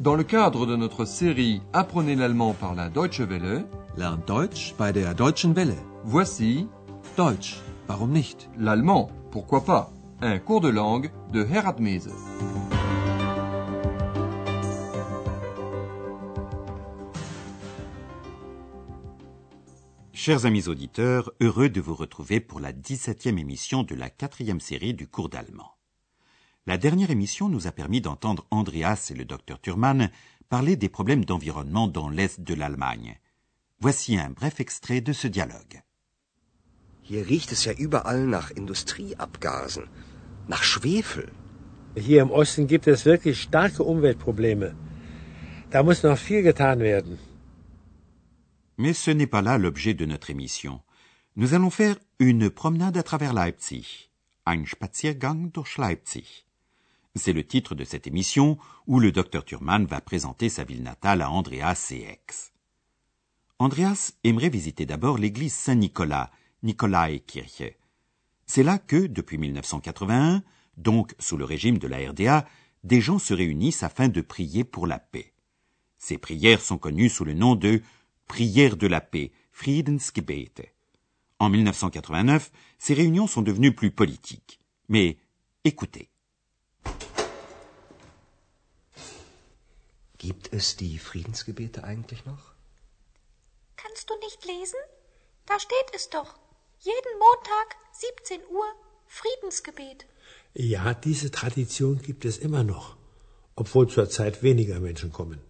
Dans le cadre de notre série Apprenez l'allemand par la Deutsche Welle, Lernt Deutsch bei der Deutschen Welle. voici Deutsch, warum nicht? l'allemand, pourquoi pas, un cours de langue de Herat Mese. Chers amis auditeurs, heureux de vous retrouver pour la 17e émission de la quatrième série du cours d'allemand. La dernière émission nous a permis d'entendre Andreas et le docteur Thurman parler des problèmes d'environnement dans l'Est de l'Allemagne. Voici un bref extrait de ce dialogue. Hier riecht es ja überall nach Industrieabgasen, nach Schwefel. Hier im Osten gibt es wirklich starke Umweltprobleme. Da muss noch viel getan werden. Mais ce n'est pas là l'objet de notre émission. Nous allons faire une promenade à travers Leipzig. Ein Spaziergang durch Leipzig. C'est le titre de cette émission où le docteur Thurman va présenter sa ville natale à Andreas et Aix. Andreas aimerait visiter d'abord l'église Saint-Nicolas, Nikolaikirche. C'est là que, depuis 1981, donc sous le régime de la RDA, des gens se réunissent afin de prier pour la paix. Ces prières sont connues sous le nom de prières de la paix, Friedensgebete. En 1989, ces réunions sont devenues plus politiques. Mais écoutez. Gibt es die Friedensgebete eigentlich noch? Kannst du nicht lesen? Da steht es doch. Jeden Montag, 17 Uhr, Friedensgebet. Ja, diese Tradition gibt es immer noch, obwohl zurzeit weniger Menschen kommen.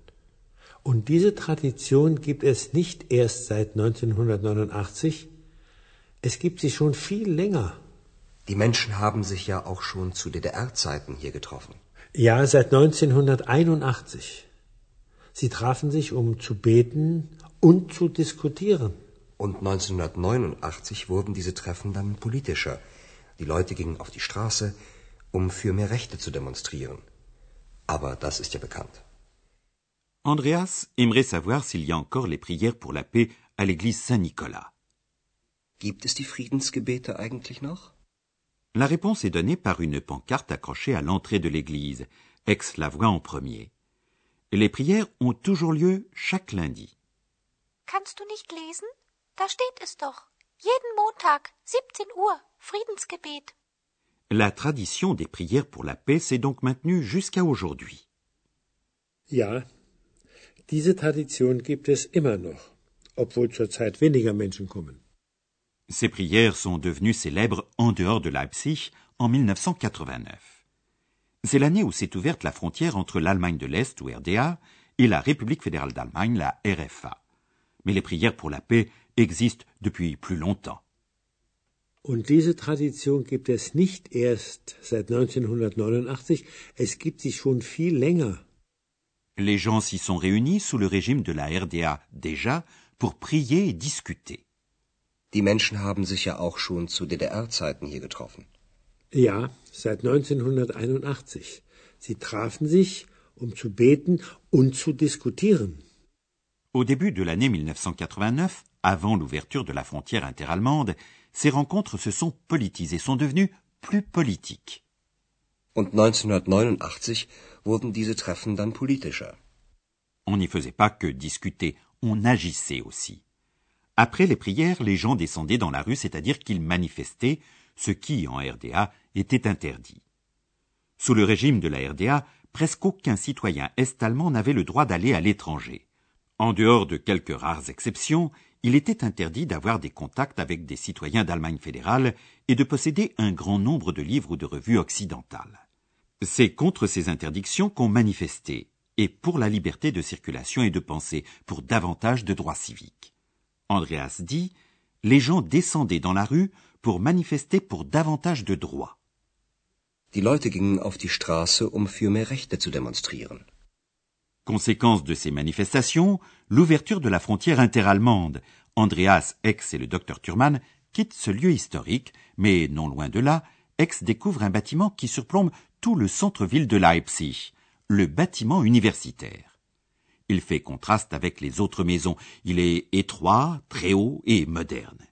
Und diese Tradition gibt es nicht erst seit 1989, es gibt sie schon viel länger. Die Menschen haben sich ja auch schon zu DDR-Zeiten hier getroffen. Ja, seit 1981. Sie trafen sich, um zu beten und zu diskutieren. Und 1989 wurden diese Treffen dann politischer. Die Leute gingen auf die Straße, um für mehr Rechte zu demonstrieren. Aber das ist ja bekannt. Andreas aimerait savoir s'il y a encore les prières pour la paix à l'église Saint-Nicolas. Gibt es die Friedensgebete eigentlich noch? La réponse est donnée par une pancarte accrochée à l'entrée de l'église. Ex la voit en premier. Les prières ont toujours lieu chaque lundi. Kannst du nicht lesen? Da steht es doch. Jeden Montag, 17 Uhr, Friedensgebet. La tradition des prières pour la paix s'est donc maintenue jusqu'à aujourd'hui. Ja, diese Tradition gibt es immer noch, obwohl zurzeit weniger Menschen kommen. Ces prières sont devenues célèbres en dehors de Leipzig en 1989. C'est l'année où s'est ouverte la frontière entre l'Allemagne de l'Est, ou RDA, et la République fédérale d'Allemagne, la RFA. Mais les prières pour la paix existent depuis plus longtemps. Und diese Tradition gibt es nicht erst seit 1989, es gibt sie schon viel länger. Les gens s'y sont réunis sous le régime de la RDA déjà pour prier et discuter. Die Menschen haben sich ja auch schon zu DDR-Zeiten hier getroffen. Ja, seit 1981. Sie trafen sich, um zu beten und zu diskutieren. Au début de l'année 1989, avant l'ouverture de la frontière interallemande, ces rencontres se sont politisées, sont devenues plus politiques. Und 1989 wurden diese Treffen dann politischer. On n'y faisait pas que discuter, on agissait aussi. Après les prières, les gens descendaient dans la rue, c'est-à-dire qu'ils manifestaient, ce qui, en RDA, était interdit. Sous le régime de la RDA, presque aucun citoyen est-allemand n'avait le droit d'aller à l'étranger. En dehors de quelques rares exceptions, il était interdit d'avoir des contacts avec des citoyens d'Allemagne fédérale et de posséder un grand nombre de livres ou de revues occidentales. C'est contre ces interdictions qu'on manifestait, et pour la liberté de circulation et de pensée, pour davantage de droits civiques. Andreas dit, les gens descendaient dans la rue pour manifester pour davantage de droits. Die Leute gingen auf die Straße, um für mehr Rechte zu demonstrieren. Conséquence de ces manifestations, l'ouverture de la frontière interallemande. Andreas, Ex et le docteur Thurman quittent ce lieu historique, mais non loin de là, Ex découvre un bâtiment qui surplombe tout le centre-ville de Leipzig, le bâtiment universitaire. Il fait contraste avec les autres maisons. Il est étroit, très haut et moderne.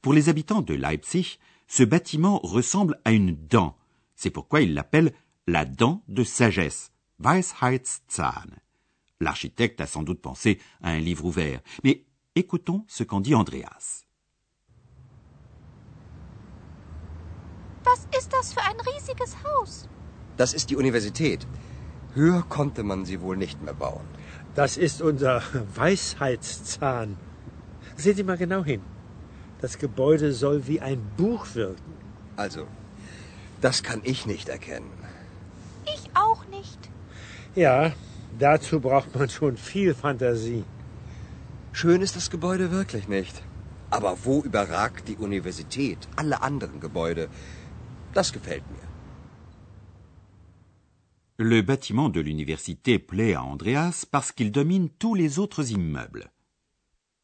Pour les habitants de Leipzig, ce bâtiment ressemble à une dent. C'est pourquoi ils l'appellent la dent de sagesse, Weisheitszahn. L'architecte a sans doute pensé à un livre ouvert, mais écoutons ce qu'en dit Andreas. Was ist das für ein riesiges Haus? Das ist die Universität. Höher konnte man sie wohl nicht mehr bauen. Das ist unser Weisheitszahn. Sehen Sie mal genau hin. Das Gebäude soll wie ein Buch wirken. Also, das kann ich nicht erkennen. Ich auch nicht. Ja, dazu braucht man schon viel Fantasie. Schön ist das Gebäude wirklich nicht. Aber wo überragt die Universität alle anderen Gebäude? Das gefällt mir. Le bâtiment de l'université plaît à Andreas parce qu'il domine tous les autres immeubles.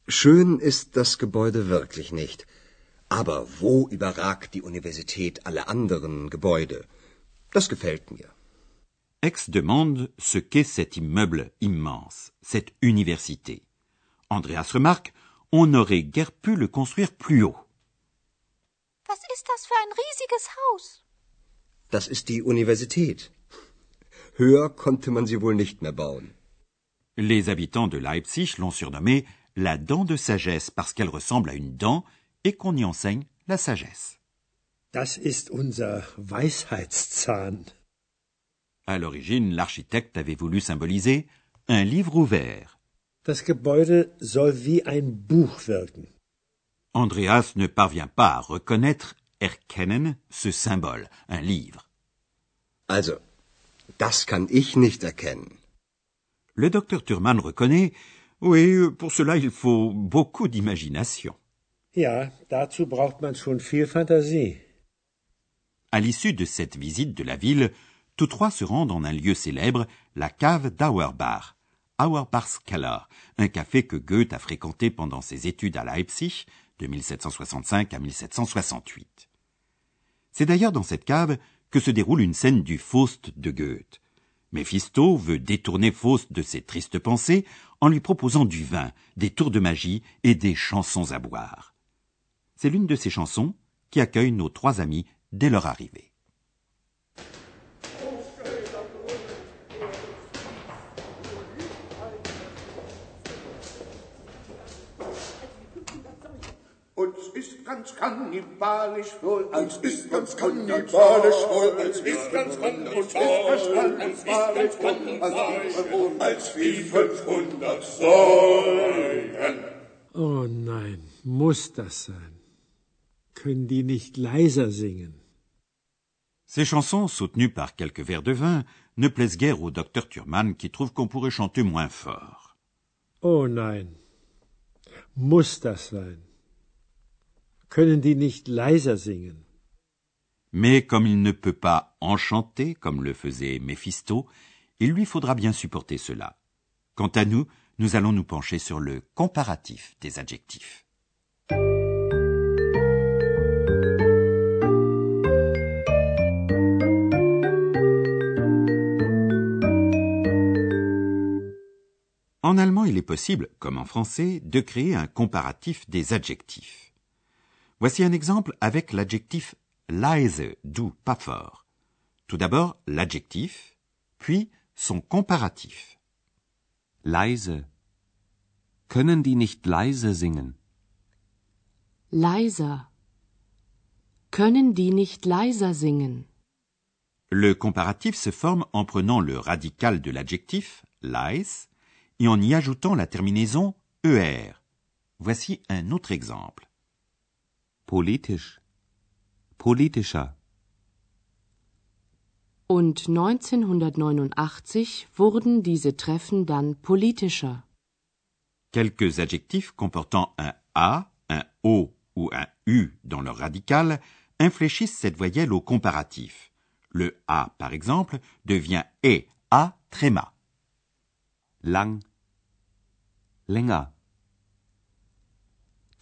Schön ist das Gebäude wirklich nicht. Aber wo überragt die Universität alle anderen Gebäude? Das gefällt mir. Ex demande ce qu'est cet immeuble immense, cette université. Andreas remarque, on n'aurait guère pu le construire plus haut. Was ist das für ein riesiges Haus? Das ist die Universität. Höher konnte man sie wohl nicht mehr bauen. Les habitants de Leipzig l'ont surnommée la dent de sagesse parce qu'elle ressemble à une dent et qu'on y enseigne la sagesse. Das ist unser Weisheitszahn. À l'origine, l'architecte avait voulu symboliser un livre ouvert. Das Gebäude soll wie ein Buch wirken. Andreas ne parvient pas à reconnaître erkennen ce symbole, un livre. Also, das kann ich nicht erkennen. Le docteur Thurman reconnaît oui, pour cela il faut beaucoup d'imagination. Ja, dazu braucht man schon viel Fantasie. À l'issue de cette visite de la ville, tous trois se rendent en un lieu célèbre, la cave d'Auerbach, Auerbach's Keller, un café que Goethe a fréquenté pendant ses études à Leipzig de 1765 à 1768. C'est d'ailleurs dans cette cave que se déroule une scène du Faust de Goethe. Méphisto veut détourner Faust de ses tristes pensées en lui proposant du vin, des tours de magie et des chansons à boire. C'est l'une de ces chansons qui accueille nos trois amis dès leur arrivée. Ist ganz kannibalisch wohl, uns ist ganz kannibalisch wohl, uns ist ganz kannibalisch wohl, als wie 500 Säulen. Oh nein, muss das sein? Können die nicht leiser singen? Ces chansons, soutenues par quelques verres de vin, ne plaisent guère au docteur Thurman qui trouve qu'on pourrait chanter moins fort. Oh nein, muss das sein? Mais comme il ne peut pas enchanter comme le faisait Méphisto, il lui faudra bien supporter cela. Quant à nous, nous allons nous pencher sur le comparatif des adjectifs. En allemand, il est possible, comme en français, de créer un comparatif des adjectifs. Voici un exemple avec l'adjectif leise, doux, pas fort. Tout d'abord, l'adjectif, puis son comparatif. Leise. Können die nicht leise singen? Leiser. Können die nicht leiser singen? Le comparatif se forme en prenant le radical de l'adjectif, leis, et en y ajoutant la terminaison er. Voici un autre exemple. Politisch. Politischer. Und 1989 wurden diese Treffen dann politischer. Quelques adjectifs comportant un a, un o ou un u dans leur radical infléchissent cette voyelle au comparatif. Le a, par exemple, devient e, a tréma. Lang. Länger.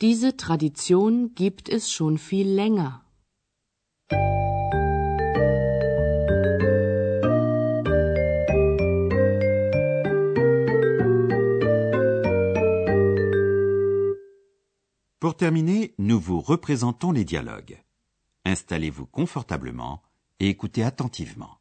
Diese Tradition gibt es schon viel länger. Pour terminer, nous vous représentons les dialogues. Installez-vous confortablement et écoutez attentivement.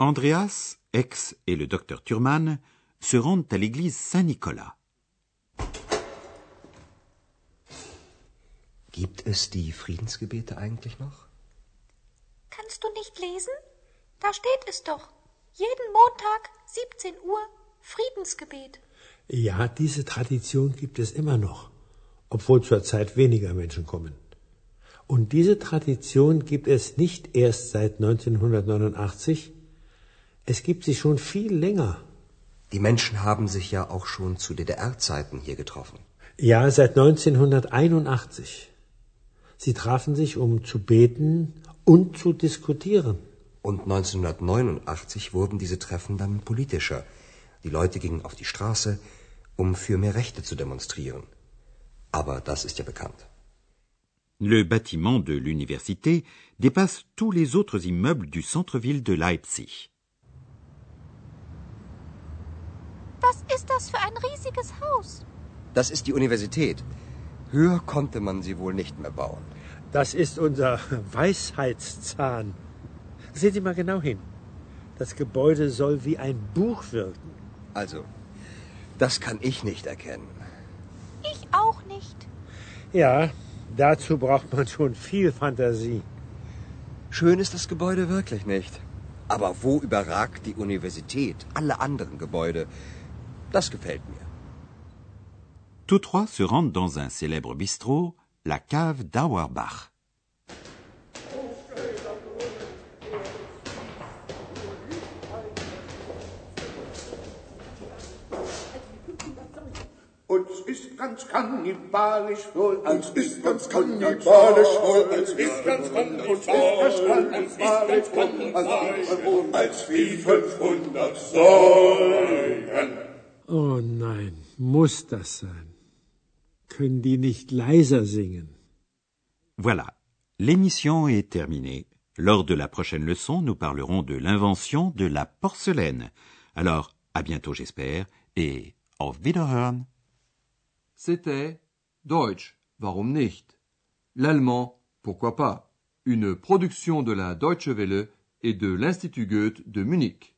Andreas, Ex et le docteur Thurman se rendent à l'église Saint-Nicolas. Gibt es die Friedensgebete eigentlich noch? Kannst du nicht lesen? Da steht es doch. Jeden Montag, 17 Uhr, Friedensgebet. Ja, diese Tradition gibt es immer noch, obwohl zurzeit weniger Menschen kommen. Und diese Tradition gibt es nicht erst seit 1989, es gibt sie schon viel länger. Die Menschen haben sich ja auch schon zu DDR-Zeiten hier getroffen. Ja, seit 1981. Sie trafen sich, um zu beten und zu diskutieren. Und 1989 wurden diese Treffen dann politischer. Die Leute gingen auf die Straße, um für mehr Rechte zu demonstrieren. Aber das ist ja bekannt. Le bâtiment de l'université dépasse tous les autres immeubles du centre-ville de Leipzig. Was ist das für ein riesiges Haus? Das ist die Universität. Höher konnte man sie wohl nicht mehr bauen. Das ist unser Weisheitszahn. Sehen Sie mal genau hin. Das Gebäude soll wie ein Buch wirken. Also, das kann ich nicht erkennen. Ich auch nicht. Ja, dazu braucht man schon viel Fantasie. Schön ist das Gebäude wirklich nicht. Aber wo überragt die Universität alle anderen Gebäude? Das gefällt mir. Tous trois se rendent dans un célèbre bistrot, la cave d'Auerbach. Uns ist ganz kannibalisch wohl, uns ist ganz kannibalisch wohl, uns ist ganz kannibalisch wohl, als wie 500 Säulen. Oh nein, muss das sein? Können die nicht leiser singen? Voilà, l'émission est terminée. Lors de la prochaine leçon, nous parlerons de l'invention de la porcelaine. Alors, à bientôt j'espère, et auf Wiederhören. C'était Deutsch, warum nicht? L'allemand, pourquoi pas? Une production de la Deutsche Welle et de l'Institut Goethe de Munich.